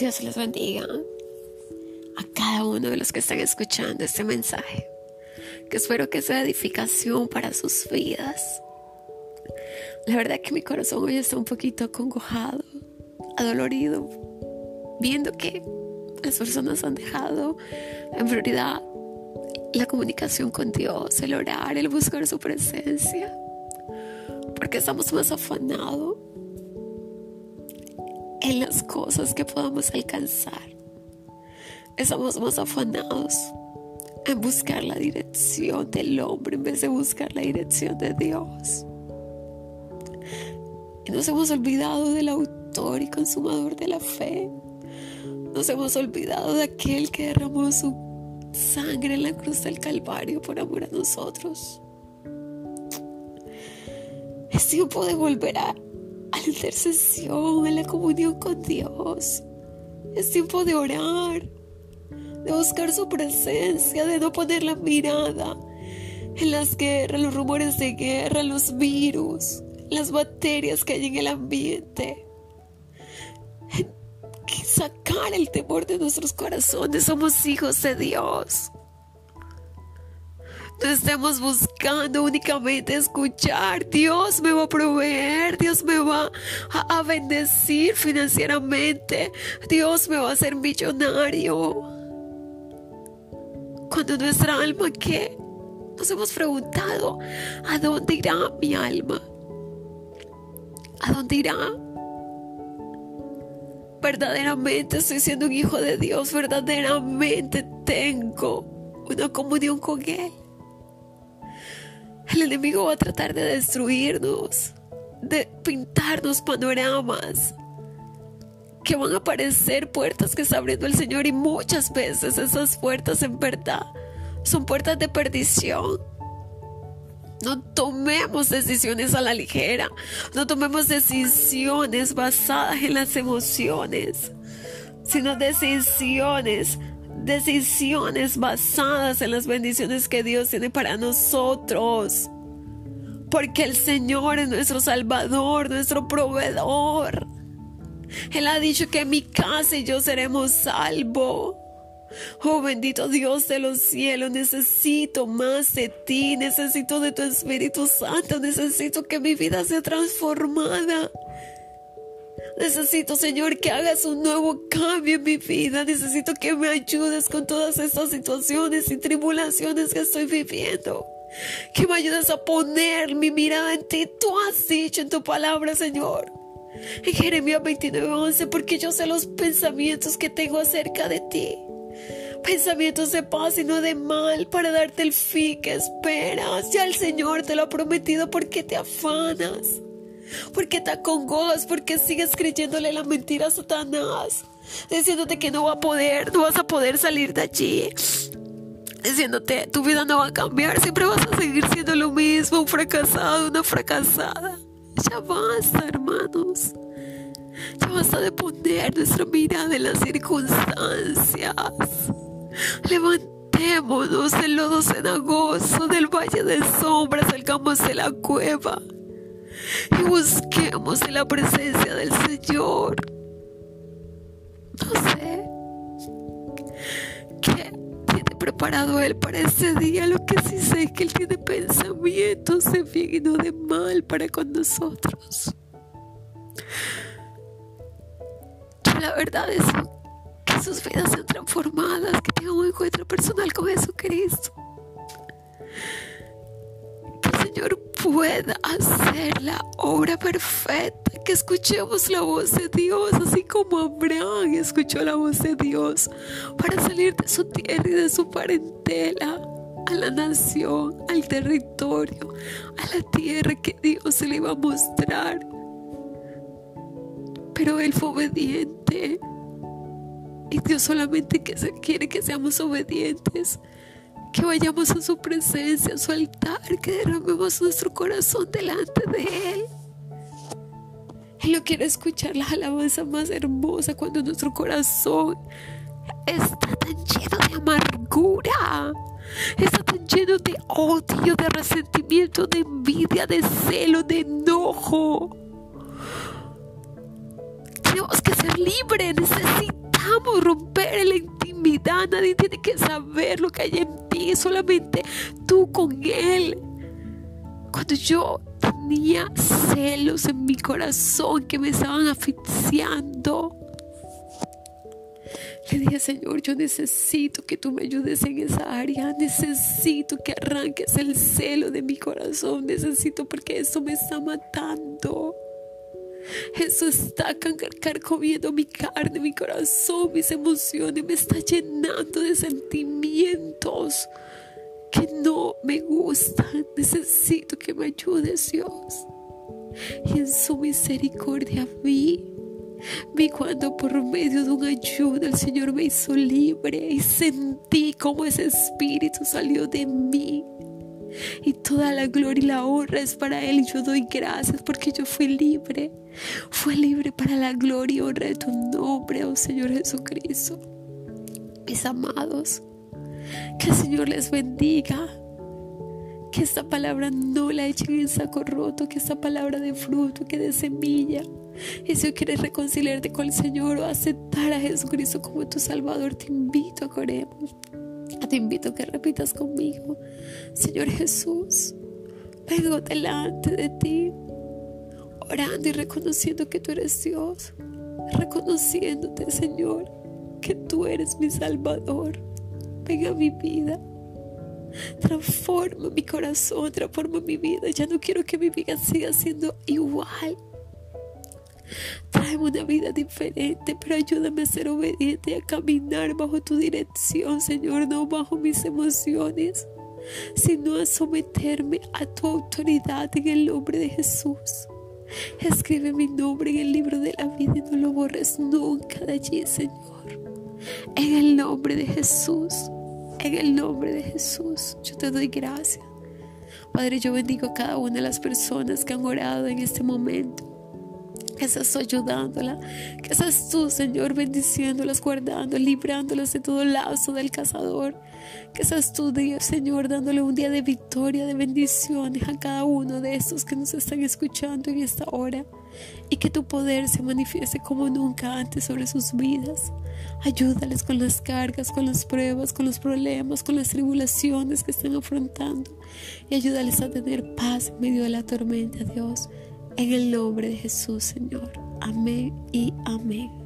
Dios les bendiga a cada uno de los que están escuchando este mensaje, que espero que sea edificación para sus vidas. La verdad que mi corazón hoy está un poquito acongojado, adolorido, viendo que las personas han dejado en prioridad la comunicación con Dios, el orar, el buscar su presencia, porque estamos más afanados en las cosas que podamos alcanzar. Estamos más afanados en buscar la dirección del hombre en vez de buscar la dirección de Dios. Y nos hemos olvidado del autor y consumador de la fe. Nos hemos olvidado de aquel que derramó su sangre en la cruz del Calvario por amor a nosotros. Es tiempo de volver a la intercesión, a la comunión con Dios. Es tiempo de orar, de buscar su presencia, de no poner la mirada en las guerras, los rumores de guerra, los virus, las bacterias que hay en el ambiente. sacar el temor de nuestros corazones. Somos hijos de Dios. No estemos buscando únicamente escuchar. Dios me va a proveer, Dios me va a, bendecir financieramente, Dios me va a hacer millonario. Cuando nuestra alma, ¿qué? Nos hemos preguntado, ¿a dónde irá mi alma? ¿A dónde irá? Verdaderamente estoy siendo un hijo de Dios, verdaderamente tengo una comunión con Él. El enemigo va a tratar de destruirnos, de pintarnos panoramas, que van a aparecer puertas que está abriendo el Señor y muchas veces esas puertas en verdad son puertas de perdición. No tomemos decisiones a la ligera, no tomemos decisiones basadas en las emociones, sino decisiones decisiones basadas en las bendiciones que Dios tiene para nosotros. Porque el Señor es nuestro Salvador, nuestro proveedor. Él ha dicho que mi casa y yo seremos salvos. Oh bendito Dios de los cielos, necesito más de ti, necesito de tu Espíritu Santo, necesito que mi vida sea transformada. Necesito, Señor, que hagas un nuevo cambio en mi vida. Necesito que me ayudes con todas estas situaciones y tribulaciones que estoy viviendo. Que me ayudes a poner mi mirada en ti. Tú has dicho en tu palabra, Señor. En Jeremías 29:11, porque yo sé los pensamientos que tengo acerca de ti. Pensamientos de paz y no de mal para darte el fin que esperas. Ya el Señor te lo ha prometido porque te afanas. Porque te acongojas, porque sigues creyéndole la mentira a Satanás, diciéndote que no va a poder, no vas a poder salir de allí. Diciéndote, tu vida no va a cambiar, siempre vas a seguir siendo lo mismo, un fracasado, una fracasada. Ya basta, hermanos. Ya basta de poner nuestra mirada en las circunstancias. Levantémonos del lodo cenagoso, del valle de sombras, salgamos de la cueva y busquemos en la presencia del Señor. No sé qué tiene preparado Él para ese día. Lo que sí sé es que Él tiene pensamientos de bien y no de mal para con nosotros. Yo la verdad es que sus vidas sean transformadas, que tengan un encuentro personal con Jesucristo. Pueda hacer la obra perfecta, que escuchemos la voz de Dios, así como Abraham escuchó la voz de Dios para salir de su tierra y de su parentela a la nación, al territorio, a la tierra que Dios le iba a mostrar. Pero él fue obediente. Y Dios solamente quiere que seamos obedientes que vayamos a su presencia, a su altar, que derramemos nuestro corazón delante de Él. Él no quiere escuchar la alabanza más hermosa cuando nuestro corazón está tan lleno de amargura, está tan lleno de odio, de resentimiento, de envidia, de celo, de enojo. Tenemos que ser libres, necesitamos romper la intimidad. Nadie tiene que saber lo que hay en ti, solamente tú con Él. Cuando yo tenía celos en mi corazón que me estaban asfixiando, le dije, Señor, yo necesito que tú me ayudes en esa área. Necesito que arranques el celo de mi corazón. Necesito porque eso me está matando. Eso está carcomiendo mi carne, mi corazón, mis emociones. Me está llenando de sentimientos que no me gustan. Necesito que me ayudes, Dios. Y en su misericordia vi Vi cuando por medio de una ayuda el Señor me hizo libre y sentí como ese espíritu salió de mí. Y toda la gloria y la honra es para Él. Y yo doy gracias porque yo fui libre. Fue libre para la gloria y honra de tu nombre, oh Señor Jesucristo. Mis amados, que el Señor les bendiga. Que esta palabra no la echen en saco roto, que esta palabra de fruto, que de semilla y si quieres reconciliarte con el Señor o aceptar a Jesucristo como tu Salvador, te invito a que oremos. Te invito a que repitas conmigo, Señor Jesús, vengo delante de ti, orando y reconociendo que tú eres Dios, reconociéndote, Señor, que tú eres mi Salvador. Venga mi vida. Transforma mi corazón, transforma mi vida. Ya no quiero que mi vida siga siendo igual. Tráeme una vida diferente, pero ayúdame a ser obediente y a caminar bajo tu dirección, Señor, no bajo mis emociones, sino a someterme a tu autoridad en el nombre de Jesús. Escribe mi nombre en el libro de la vida y no lo borres nunca de allí, Señor. En el nombre de Jesús, en el nombre de Jesús, yo te doy gracias. Padre, yo bendigo a cada una de las personas que han orado en este momento que seas ayudándola, que seas tú, Señor, bendiciéndolas, guardando, librándolas de todo lazo del cazador. Que seas tú, Dios, Señor, dándole un día de victoria, de bendiciones a cada uno de estos que nos están escuchando en esta hora. Y que tu poder se manifieste como nunca antes sobre sus vidas. Ayúdales con las cargas, con las pruebas, con los problemas, con las tribulaciones que están afrontando. Y ayúdales a tener paz en medio de la tormenta, Dios. En el nombre de Jesús, Señor. Amén y amén.